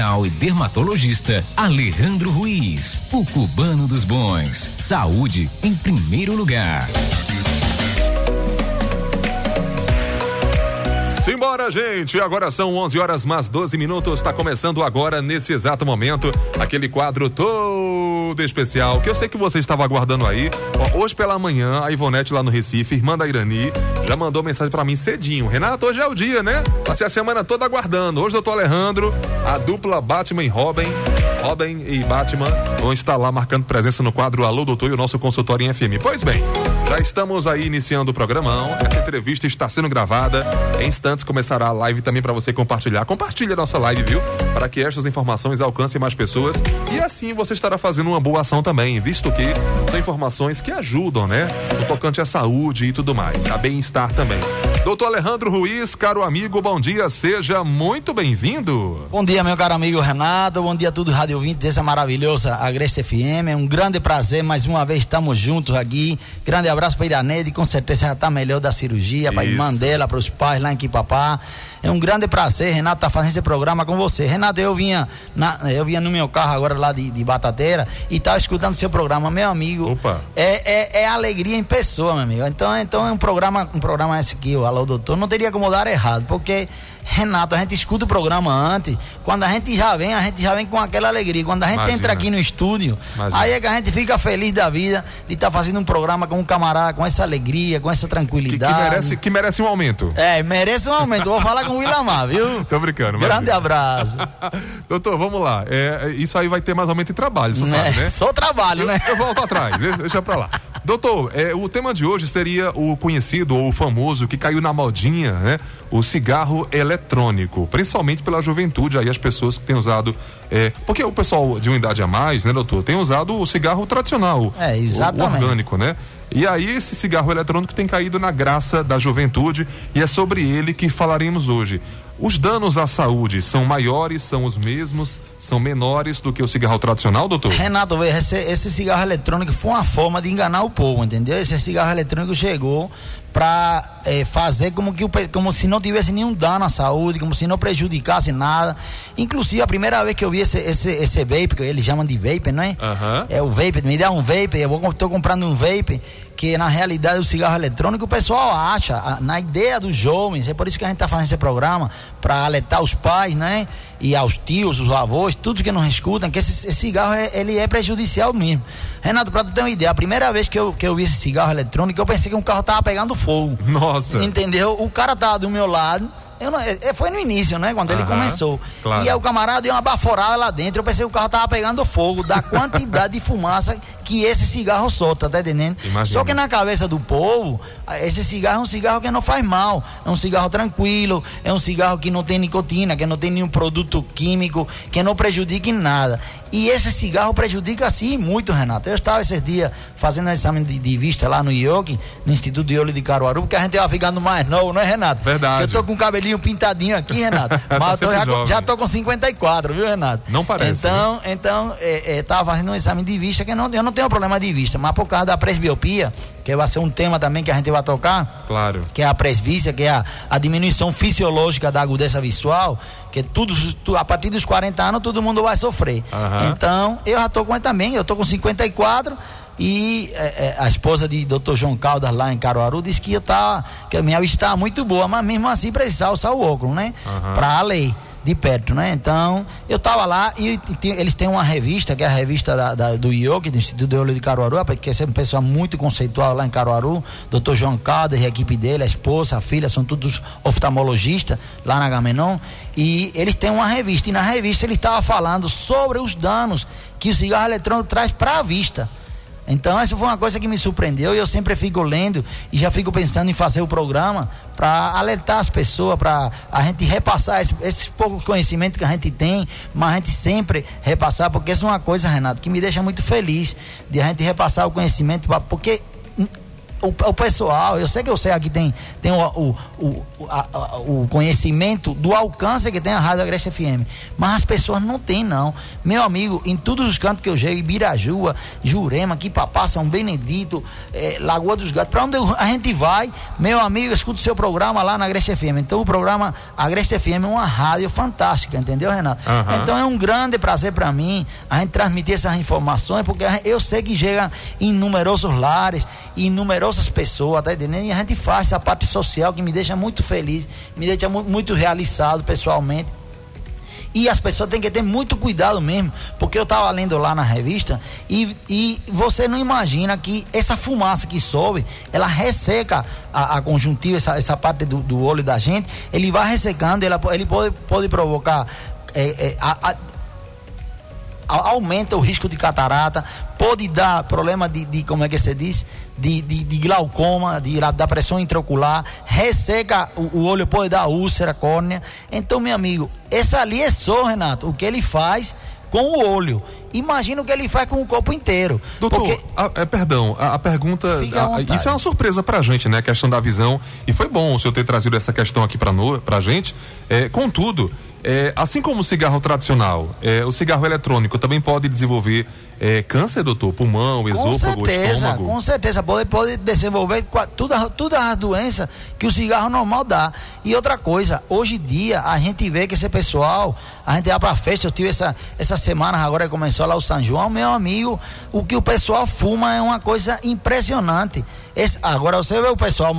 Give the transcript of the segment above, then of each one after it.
geral e dermatologista Alejandro Ruiz, o cubano dos bons. Saúde em primeiro lugar. Simbora, gente! Agora são 11 horas mais 12 minutos. Está começando agora, nesse exato momento, aquele quadro todo especial que eu sei que você estava aguardando aí. Ó, hoje pela manhã, a Ivonete lá no Recife, irmã da Irani, já mandou mensagem para mim cedinho. Renato, hoje é o dia, né? Passei a semana toda aguardando. Hoje eu tô Alejandro, a dupla Batman e Robin. Robin e Batman vão estar lá marcando presença no quadro Alô Doutor e o nosso consultório em FM. Pois bem, já estamos aí iniciando o programão. Essa entrevista está sendo gravada. Em instantes começará a live também para você compartilhar. Compartilhe a nossa live, viu? Para que estas informações alcancem mais pessoas e assim você estará fazendo uma boa ação também, visto que são informações que ajudam, né? No tocante à saúde e tudo mais, a bem-estar também. Doutor Alejandro Ruiz, caro amigo, bom dia, seja muito bem-vindo. Bom dia, meu caro amigo Renato, bom dia a todos rádio ouvintes dessa maravilhosa Agreste FM, é um grande prazer, mais uma vez estamos juntos aqui, grande abraço para Iranede, com certeza já está melhor da cirurgia, para a irmã dela, para os pais lá em Quipapá, é um grande prazer, Renato, tá fazendo esse programa com você. Renato, eu vinha, na, eu vinha no meu carro agora lá de, de Batateira e estava escutando seu programa, meu amigo. Opa. É, é, é, alegria em pessoa, meu amigo. Então, então é um programa, um programa esse o Doutor, não teria como dar errado, porque Renato, a gente escuta o programa antes. Quando a gente já vem, a gente já vem com aquela alegria. Quando a gente Imagina. entra aqui no estúdio, Imagina. aí é que a gente fica feliz da vida de estar tá fazendo um programa com um camarada, com essa alegria, com essa tranquilidade. Que, que, merece, que merece um aumento. É, merece um aumento. Vou falar com o Willamar, viu? Tô brincando. Grande abraço. Doutor, vamos lá. É, isso aí vai ter mais aumento de trabalho, você né? sabe, né? Só trabalho, eu, né? Eu volto atrás, deixa pra lá. Doutor, é, o tema de hoje seria o conhecido ou o famoso que caiu na modinha, né? O cigarro eletrônico, principalmente pela juventude, aí as pessoas que têm usado. É, porque o pessoal de uma idade a mais, né, doutor, tem usado o cigarro tradicional. É. O, o orgânico, né? E aí esse cigarro eletrônico tem caído na graça da juventude e é sobre ele que falaremos hoje. Os danos à saúde são maiores, são os mesmos, são menores do que o cigarro tradicional, doutor? Renato, esse, esse cigarro eletrônico foi uma forma de enganar o povo, entendeu? Esse cigarro eletrônico chegou para é, fazer como, que, como se não tivesse nenhum dano à saúde, como se não prejudicasse nada. Inclusive, a primeira vez que eu vi esse, esse, esse vape, que eles chamam de vape, não é? Uhum. É o vape, me dá um vape, eu estou comprando um vape, que na realidade é o cigarro eletrônico, o pessoal acha, na ideia dos jovens, é por isso que a gente está fazendo esse programa, para alertar os pais, né? E aos tios, os avós, todos que nos escutam, que esse, esse cigarro é, ele é prejudicial mesmo. Renato, para tu ter uma ideia, a primeira vez que eu, que eu vi esse cigarro eletrônico, eu pensei que um carro tava pegando fogo. Nossa. Entendeu? O cara tava do meu lado. Eu não, é, é, foi no início, né? Quando ele começou. Claro. E aí o camarada deu uma baforada lá dentro. Eu pensei que o carro tava pegando fogo, da quantidade de fumaça que esse cigarro solta, tá entendendo? Imagina. Só que na cabeça do povo, esse cigarro é um cigarro que não faz mal. É um cigarro tranquilo, é um cigarro que não tem nicotina, que não tem nenhum produto químico, que não prejudica em nada. E esse cigarro prejudica sim muito, Renato. Eu estava esses dias fazendo um exame de, de vista lá no IOC, no Instituto de Olho de Caruaru, porque a gente ia ficando mais novo, não é, Renato? Verdade. Eu tô com o cabelinho pintadinho aqui, Renato. Tá mas eu já, já tô com 54, viu, Renato? Não parece. Então, né? então é, é, tava fazendo um exame de vista, que não, eu não tenho problema de vista, mas por causa da presbiopia, que vai ser um tema também que a gente vai tocar. Claro. Que é a presbícia, que é a, a diminuição fisiológica da agudeza visual, que tudo, a partir dos 40 anos todo mundo vai sofrer. Uhum. Então, eu já estou com ele também, eu estou com 54 e é, é, a esposa de Dr. João Caldas lá em Caruaru disse que, eu tá, que a minha está muito boa, mas mesmo assim precisava usar o óculos, né? Uhum. Para a lei de perto, né? Então, eu estava lá e, e, eles têm uma revista, que é a revista da, da, do IOC, do Instituto de Olho de Caruaru, que é uma pessoa muito conceitual lá em Caruaru, doutor João Caldas e a equipe dele, a esposa, a filha, são todos oftalmologistas lá na Gamenon, e eles têm uma revista, e na revista ele estava falando sobre os danos que o cigarro eletrônico traz para a vista. Então, essa foi uma coisa que me surpreendeu e eu sempre fico lendo e já fico pensando em fazer o programa para alertar as pessoas, para a gente repassar esse, esse pouco conhecimento que a gente tem, mas a gente sempre repassar, porque isso é uma coisa, Renato, que me deixa muito feliz de a gente repassar o conhecimento, porque o, o, pessoal, eu sei que você aqui tem, tem o, o, o, a, o, conhecimento do alcance que tem a Rádio Agreste FM, mas as pessoas não têm, não. Meu amigo, em todos os cantos que eu chego, Ibirajua, Jurema, Quipapá, São Benedito, eh, Lagoa dos Gatos, para onde a gente vai, meu amigo, escuta o seu programa lá na Agreste FM. Então, o programa Agreste FM é uma rádio fantástica, entendeu, Renato? Uhum. Então, é um grande prazer para mim a gente transmitir essas informações, porque eu sei que chega em numerosos lares, em numerosas pessoas, tá entendendo? E a gente faz essa parte social que me deixa muito feliz, me deixa muito, realizado pessoalmente. E as pessoas têm que ter muito cuidado mesmo, porque eu estava lendo lá na revista e, e você não imagina que essa fumaça que sobe, ela resseca a, a conjuntiva, essa, essa parte do, do, olho da gente, ele vai ressecando, ela, ele pode, pode provocar é, é, a, a, aumenta o risco de catarata, pode dar problema de, de como é que se diz, de, de, de glaucoma, de, da pressão intraocular, resseca o, o, olho, pode dar úlcera, córnea. Então, meu amigo, essa ali é só, Renato, o que ele faz com o olho. Imagina o que ele faz com o corpo inteiro. Doutor, porque... a, é, perdão, a, a pergunta. A, isso é uma surpresa pra gente, né? A questão da visão. E foi bom o senhor ter trazido essa questão aqui pra, no, pra gente. É, contudo, é, assim como o cigarro tradicional, é, o cigarro eletrônico também pode desenvolver é, câncer, doutor? Pulmão, esôfago, com certeza, estômago? Com certeza, pode, pode desenvolver todas tudo as doenças que o cigarro normal dá. E outra coisa, hoje em dia a gente vê que esse pessoal, a gente vai pra festa, eu tive essa, essa semana agora que começou o São João, meu amigo, o que o pessoal fuma é uma coisa impressionante. Esse, agora você vê o pessoal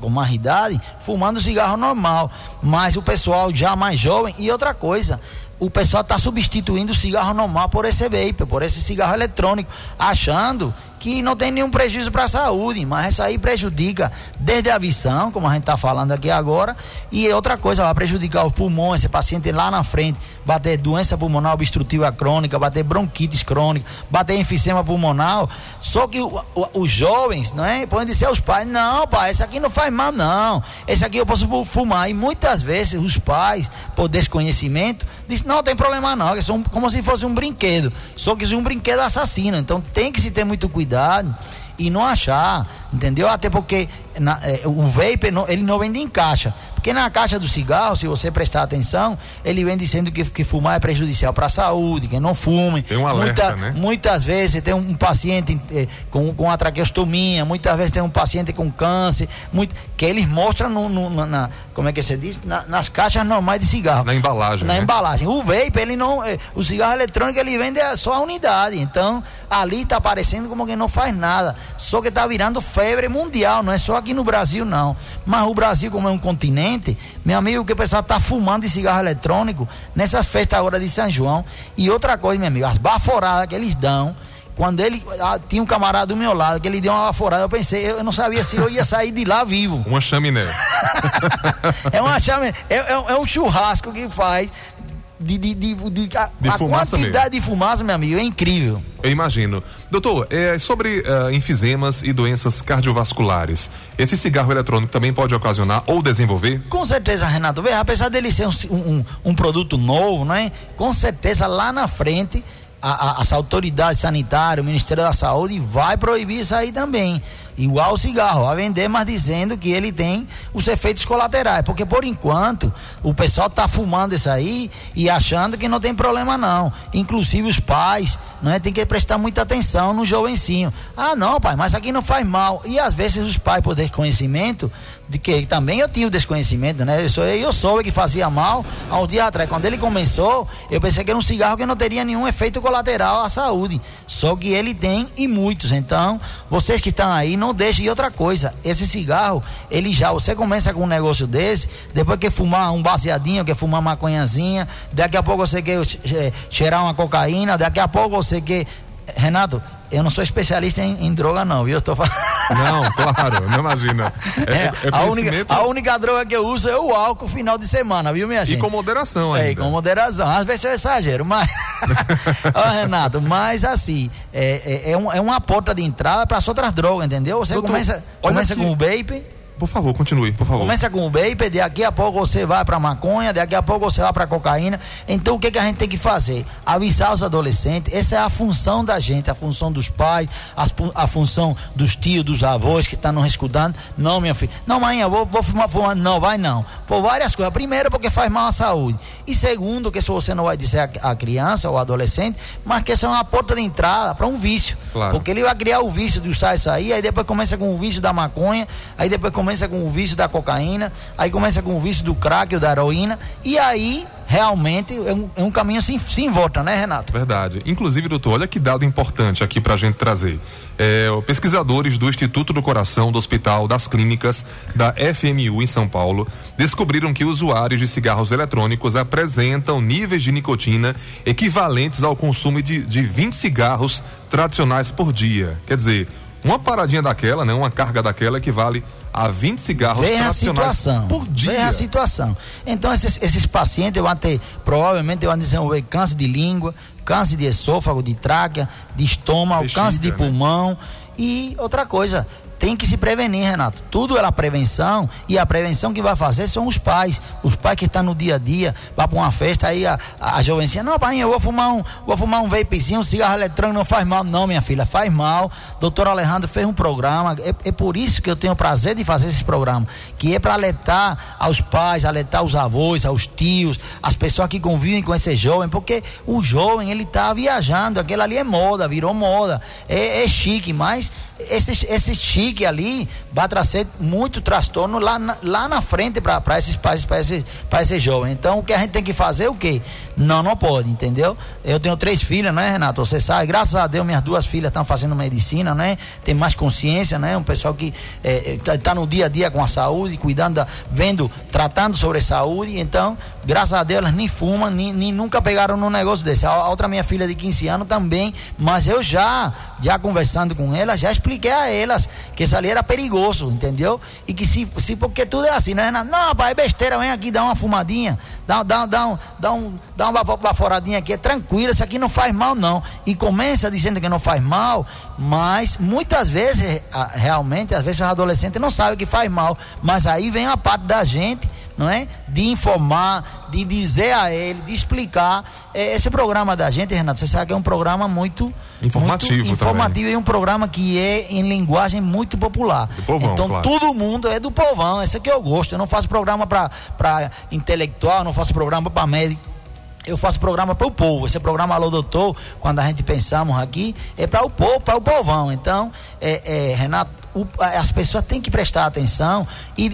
com mais idade fumando cigarro normal, mas o pessoal já mais jovem e outra coisa, o pessoal está substituindo o cigarro normal por esse vape, por esse cigarro eletrônico, achando que não tem nenhum prejuízo para a saúde, mas isso aí prejudica desde a visão, como a gente está falando aqui agora, e outra coisa, vai prejudicar os pulmões, esse paciente lá na frente vai ter doença pulmonar obstrutiva crônica, vai ter bronquites crônica, vai ter enfisema pulmonar. Só que o, o, os jovens, não é? Podem dizer aos pais, não, pai, esse aqui não faz mal, não. Esse aqui eu posso fumar. E muitas vezes os pais, por desconhecimento, dizem, não, tem problema não, é como se fosse um brinquedo. Só que é um brinquedo assassino. Então tem que se ter muito cuidado e não achar, entendeu? Até porque na, é, o vape não, ele não vende em caixa. Porque na caixa do cigarro, se você prestar atenção, ele vem dizendo que, que fumar é prejudicial para a saúde, que não fume. Tem um alerta, Muita, né? Muitas vezes tem um paciente eh, com, com a traqueostomia, muitas vezes tem um paciente com câncer, muito, que eles mostram no, no na, como é que você diz? Na, nas caixas normais de cigarro. Na embalagem. Na né? embalagem. O vape, ele não. Eh, o cigarro eletrônico ele vende só a unidade. Então, ali está aparecendo como que não faz nada. Só que está virando febre mundial, não é só aqui no Brasil, não. Mas o Brasil, como é um continente, meu amigo, que o pessoal está fumando de cigarro eletrônico nessas festas agora de São João. E outra coisa, meu amigo, as baforadas que eles dão. Quando ele ah, tinha um camarada do meu lado que ele deu uma baforada, eu pensei, eu não sabia se eu ia sair de lá vivo. Uma chaminé. é uma chaminé, é, é, é um churrasco que faz de, de, de, de, a, de a quantidade mesmo. de fumaça, meu amigo, é incrível. Eu imagino. Doutor, é, sobre uh, enfisemas e doenças cardiovasculares, esse cigarro eletrônico também pode ocasionar ou desenvolver? Com certeza, Renato. Veja, apesar dele ser um, um, um produto novo, né? Com certeza lá na frente a, a, as autoridades sanitárias, o Ministério da Saúde vai proibir isso aí também igual o cigarro, a vender, mas dizendo que ele tem os efeitos colaterais. Porque por enquanto o pessoal está fumando isso aí e achando que não tem problema não. Inclusive os pais, não é? Tem que prestar muita atenção no jovencinho. Ah, não, pai, mas aqui não faz mal. E às vezes os pais, por desconhecimento, de que também eu tinha o desconhecimento, né? Eu, sou, eu soube que fazia mal há um dia atrás. Quando ele começou, eu pensei que era um cigarro que não teria nenhum efeito colateral à saúde. Só que ele tem e muitos. Então, vocês que estão aí, não deixem. E outra coisa, esse cigarro, ele já, você começa com um negócio desse, depois quer fumar um baseadinho, quer fumar uma maconhazinha, daqui a pouco você quer cheirar uma cocaína, daqui a pouco você quer. Renato, eu não sou especialista em, em, droga, não, viu? Eu tô falando. Não, claro, não imagina. É, é, é a, única, a única droga que eu uso é o álcool final de semana, viu, minha gente? E com moderação ainda. É, com moderação. Às vezes eu exagero, mas. Ó, Renato, mas assim, é, é, é, um, é uma porta de entrada para as outras drogas, entendeu? Você Doutor, começa, começa com o vape Por favor, continue, por favor. Começa com o vape, daqui a pouco você vai para maconha, daqui a pouco você vai para cocaína. Então o que, que a gente tem que fazer? Avisar os adolescentes. Essa é a função da gente, a função dos pais, a, a função dos tios, dos avós que estão nos escutando. Não, minha filha. Não, mãe, eu vou, vou fumar fumando. Não, vai não. Por várias coisas. Primeiro, porque faz mal à saúde. E segundo, que se você não vai dizer a, a criança ou adolescente, mas que essa é uma porta de entrada para um vício. Claro. Porque ele vai criar o vício de usar isso aí, aí depois começa com o vício da maconha, aí depois começa começa com o vício da cocaína, aí começa com o vício do crack ou da heroína, e aí realmente é um, é um caminho sem, sem volta, né, Renato? Verdade. Inclusive, doutor, olha que dado importante aqui para a gente trazer. É, pesquisadores do Instituto do Coração do Hospital das Clínicas da FMU em São Paulo descobriram que usuários de cigarros eletrônicos apresentam níveis de nicotina equivalentes ao consumo de, de 20 cigarros tradicionais por dia. Quer dizer, uma paradinha daquela, né, uma carga daquela equivale a 20 cigarros Vem a situação, por dia. Vem a situação. Então, esses, esses pacientes vão ter, provavelmente, vão desenvolver câncer de língua, câncer de esôfago, de tráquea, de estômago, Bexiga, câncer de né? pulmão. E outra coisa, tem que se prevenir, Renato. Tudo é a prevenção e a prevenção que vai fazer são os pais. Os pais que estão no dia a dia, vai para uma festa, aí a, a, a jovencinha, não, pai, eu vou fumar um, vou fumar um vapezinho, um cigarro eletrônico, não faz mal. Não, minha filha, faz mal. Doutor Alejandro fez um programa, é, é por isso que eu tenho o prazer de fazer esse programa, que é para alertar aos pais, alertar os avós, aos tios, as pessoas que convivem com esse jovem, porque o jovem, ele está viajando, aquilo ali é moda, virou moda, é, é chique, mas esse, esse chique ali vai trazer muito transtorno lá na, lá na frente para esses pais, para esse, esse jovem. Então, o que a gente tem que fazer é o quê? Não, não pode, entendeu? Eu tenho três filhas, né, Renato? Você sabe, graças a Deus, minhas duas filhas estão fazendo medicina, né? Tem mais consciência, né? Um pessoal que está é, é tá no dia a dia com a saúde, cuidando, da, vendo, tratando sobre saúde. Então, graças a Deus, elas nem fumam, nem, nem nunca pegaram num negócio desse. A, a outra minha filha de 15 anos também, mas eu já, já conversando com elas, já expliquei a elas que ali era perigoso, entendeu? E que se, se porque tudo é assim, né, Renato? Não, pai, é besteira, vem aqui, dá uma fumadinha, dá, dá, dá, um, dá, um, dá uma baforadinha aqui, é tranquilo, isso aqui não faz mal, não. E começa dizendo que não faz mal, mas muitas vezes, realmente, às vezes os adolescentes não sabem que faz mal, mas aí vem a parte da gente não é? De informar, de dizer a ele, de explicar. É, esse programa da gente, Renato, você sabe que é um programa muito informativo, muito informativo e um programa que é em linguagem muito popular. Povão, então claro. todo mundo é do povão, esse é que eu gosto. Eu não faço programa para intelectual, não faço programa para médico eu faço programa para o povo. Esse programa Alô Doutor, quando a gente pensamos aqui, é para o povo, para o povão. Então, é, é, Renato, o, as pessoas têm que prestar atenção e,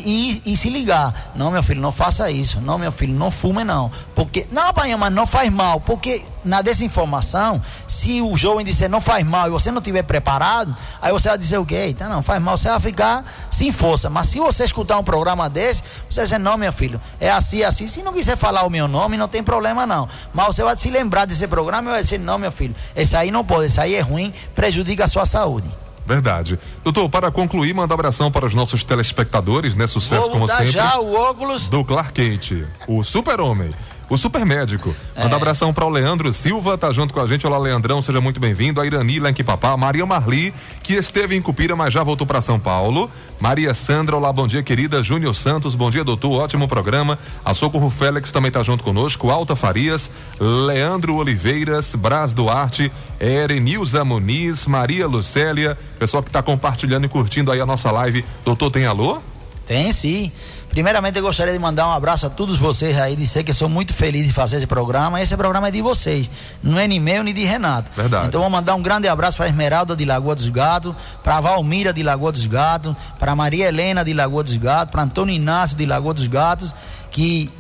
e, e, se ligar. Não, meu filho, não faça isso. Não, meu filho, não fume não. Porque, não, pai, mas não faz mal. Porque na desinformação, se o jovem disser não faz mal e você não estiver preparado, aí você vai dizer o quê? Então, não, faz mal, você vai ficar sem força. Mas se você escutar um programa desse, você vai dizer, não, meu filho, é assim, é assim. Se não quiser falar o meu nome, não tem problema não. Mas você vai se lembrar desse programa e vai dizer, não, meu filho, esse aí não pode, esse aí é ruim, prejudica a sua saúde. Verdade. Doutor, para concluir, manda abração para os nossos telespectadores, né? Sucesso Vou como sempre. já o óculos do Clark Kent, o super-homem. O super médico. É. Manda abração para o Leandro Silva, tá junto com a gente. Olá, Leandrão, seja muito bem-vindo. A Irani lá em Quipapá. Maria Marli, que esteve em Cupira, mas já voltou para São Paulo. Maria Sandra, olá, bom dia, querida. Júnior Santos, bom dia, doutor. Ótimo programa. A Socorro Félix também tá junto conosco. Alta Farias, Leandro Oliveiras, Braz Duarte, Erenilza Muniz, Maria Lucélia. Pessoal que está compartilhando e curtindo aí a nossa live. Doutor, tem alô? Tem sim. Primeiramente, eu gostaria de mandar um abraço a todos vocês aí, dizer que sou muito feliz de fazer esse programa. Esse programa é de vocês, não é nem meu nem de Renato. Verdade. Então, vou mandar um grande abraço para Esmeralda de Lagoa dos Gatos, para Valmira de Lagoa dos Gatos, para Maria Helena de Lagoa dos Gatos, para Antônio Inácio de Lagoa dos Gatos, que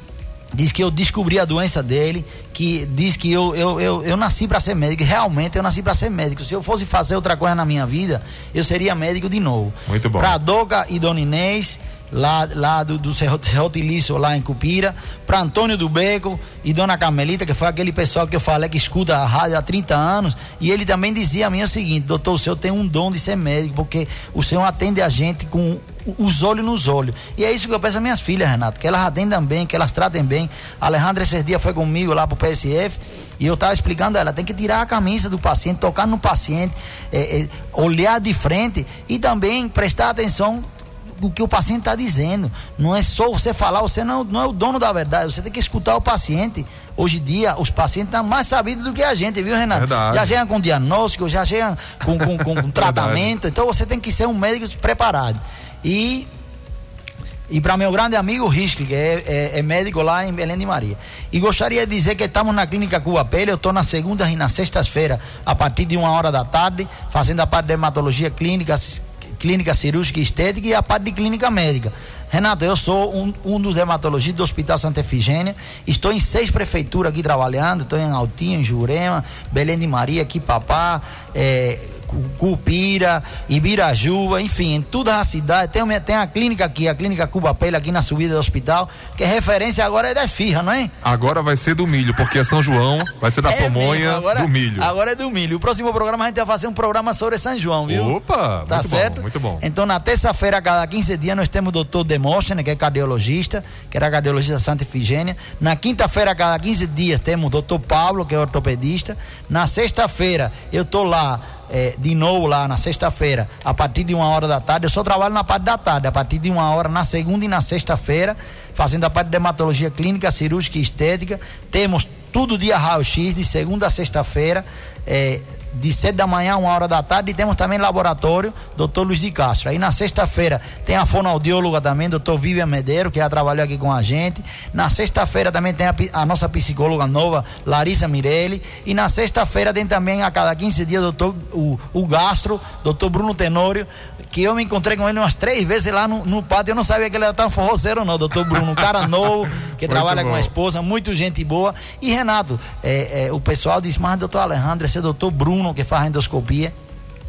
diz que eu descobri a doença dele, que diz que eu, eu, eu, eu nasci para ser médico. Realmente eu nasci para ser médico. Se eu fosse fazer outra coisa na minha vida, eu seria médico de novo. Muito bom. Para Doga e Dona Inês, lá, lá do, do Serrotilício, lá em Cupira, para Antônio do Beco e Dona Carmelita, que foi aquele pessoal que eu falei que escuta a rádio há 30 anos, e ele também dizia a mim o seguinte, doutor, o senhor tem um dom de ser médico, porque o senhor atende a gente com os olhos nos olhos. E é isso que eu peço às minhas filhas, Renato, que elas atendam bem, que elas tratem bem. A Alejandra esses dias foi comigo lá pro PSF e eu estava explicando a ela, tem que tirar a camisa do paciente, tocar no paciente, é, é, olhar de frente e também prestar atenção o que o paciente está dizendo. Não é só você falar, você não, não é o dono da verdade, você tem que escutar o paciente. Hoje em dia, os pacientes estão mais sabidos do que a gente, viu, Renato? Verdade. Já chegam com diagnóstico, já chegam com, com, com, com tratamento. Então você tem que ser um médico preparado. E e para meu grande amigo Risque, que é, é, é, médico lá em Belém de Maria. E gostaria de dizer que estamos na Clínica Cuba Pele, eu estou na segunda e na sexta-feira, a partir de uma hora da tarde, fazendo a parte de dermatologia clínica, clínica cirúrgica e estética e a parte de clínica médica. Renato, eu sou um, um dos dermatologistas do Hospital Santa Efigênia. Estou em seis prefeituras aqui trabalhando. Estou em Altinho, em Jurema, Belém de Maria, Quipapá, é, Cupira, Ibirajuba, enfim, em toda a cidade. Tem, tem a clínica aqui, a clínica Cuba Pele, aqui na subida do hospital, que é referência agora é das firras, não é? Agora vai ser do milho, porque é São João, vai ser da é pamonha agora, do milho. Agora é do milho. O próximo programa a gente vai fazer um programa sobre São João, viu? Opa! Tá muito certo? Bom, muito bom. Então, na terça-feira, a cada 15 dias, nós temos o doutor Demóstenes, que é cardiologista, que era cardiologista Santa Efigênia. Na quinta-feira, a cada 15 dias, temos o doutor Pablo, que é ortopedista. Na sexta-feira, eu tô lá é, de novo lá na sexta-feira, a partir de uma hora da tarde. Eu só trabalho na parte da tarde, a partir de uma hora na segunda e na sexta-feira, fazendo a parte de dermatologia clínica, cirúrgica e estética. Temos tudo dia raio-x, de segunda a sexta-feira. É, de 7 da manhã a uma hora da tarde e temos também laboratório, doutor Luiz de Castro. Aí na sexta-feira tem a fonoaudióloga também, doutor Vivian Medeiro, que já trabalhou aqui com a gente. Na sexta-feira também tem a, a, nossa psicóloga nova, Larissa Mirelli. E na sexta-feira tem também a cada 15 dias doutor, o, o gastro, doutor Bruno Tenório, que eu me encontrei com ele umas três vezes lá no, no pátio. Eu não sabia que ele era tão forrozeiro, não, doutor Bruno. Um cara novo, que trabalha bom. com a esposa, muito gente boa. E Renato, é, é, o pessoal disse, mas doutor Alejandro, esse é doutor Bruno que faz endoscopia.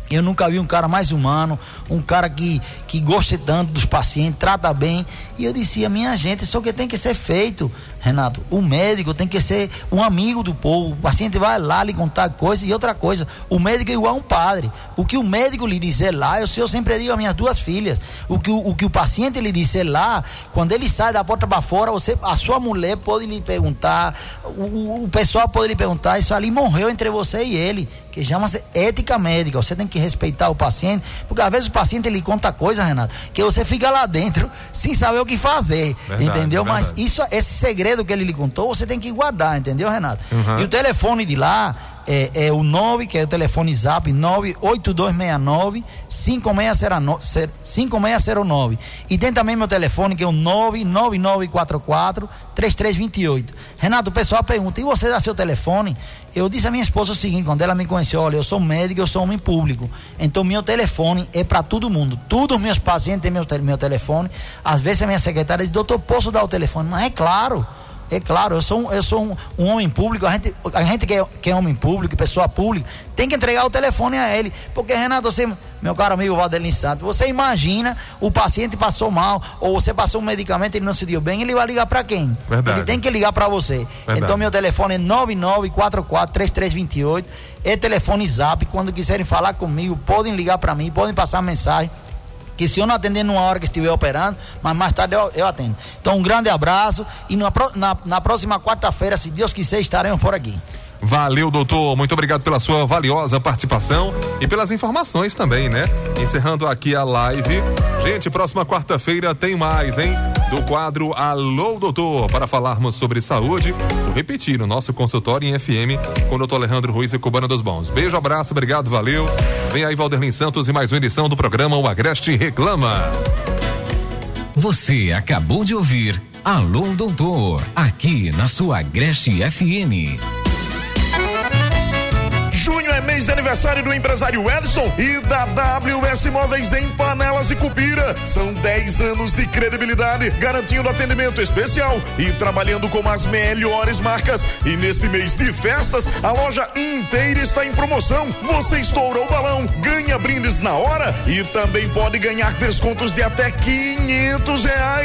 Eu nunca vi um cara mais humano, um cara que, que gosta tanto dos pacientes, trata bem. E eu disse, a minha gente, isso que tem que ser feito. Renato, o médico tem que ser um amigo do povo. O paciente vai lá lhe contar coisas e outra coisa. O médico é igual a um padre. O que o médico lhe dizer lá, eu, eu sempre digo às minhas duas filhas. O que o, o que o paciente lhe dizer lá, quando ele sai da porta para fora, você, a sua mulher pode lhe perguntar, o, o pessoal pode lhe perguntar, isso ali morreu entre você e ele que chama-se ética médica. Você tem que respeitar o paciente, porque às vezes o paciente ele conta coisa, Renato, que você fica lá dentro sem saber o que fazer, verdade, entendeu? Mas isso, esse segredo que ele lhe contou, você tem que guardar, entendeu, Renato? Uhum. E o telefone de lá é, é, o 9, que é o telefone zap 98269 5609. E tem também meu telefone, que é o 99944 3328. Renato, o pessoal pergunta, e você dá seu telefone? Eu disse à minha esposa o seguinte, quando ela me conheceu, olha, eu sou médico, eu sou homem público. Então meu telefone é para todo mundo. Todos os meus pacientes têm meu, meu telefone. Às vezes a minha secretária diz, doutor, posso dar o telefone? Mas é claro. É claro, eu sou um, eu sou um, um homem público, a gente, a gente que, é, que é homem público, pessoa pública, tem que entregar o telefone a ele. Porque, Renato, você, meu caro amigo Valdelin Santos, você imagina o paciente passou mal, ou você passou um medicamento e ele não se deu bem, ele vai ligar para quem? Verdade. Ele tem que ligar para você. Verdade. Então, meu telefone é 99443328, é telefone zap. Quando quiserem falar comigo, podem ligar para mim, podem passar mensagem que se eu não atender numa hora que estiver operando, mas mais tarde eu, eu atendo. Então, um grande abraço e na, na, na próxima quarta-feira, se Deus quiser, estaremos por aqui. Valeu, doutor. Muito obrigado pela sua valiosa participação e pelas informações também, né? Encerrando aqui a live. Gente, próxima quarta-feira tem mais, hein? Do quadro Alô, doutor, para falarmos sobre saúde. Vou repetir, o nosso consultório em FM com o doutor Alejandro Ruiz e Cubana dos Bons. Beijo, abraço, obrigado, valeu. Vem aí, Valderlin Santos, e mais uma edição do programa O Agreste Reclama. Você acabou de ouvir Alô, doutor, aqui na sua Agreste FM. É mês de aniversário do empresário Edson e da WS Móveis em Panelas e Cupira. São 10 anos de credibilidade, garantindo atendimento especial e trabalhando com as melhores marcas. E neste mês de festas, a loja inteira está em promoção. Você estourou o balão, ganha brindes na hora e também pode ganhar descontos de até 500 reais.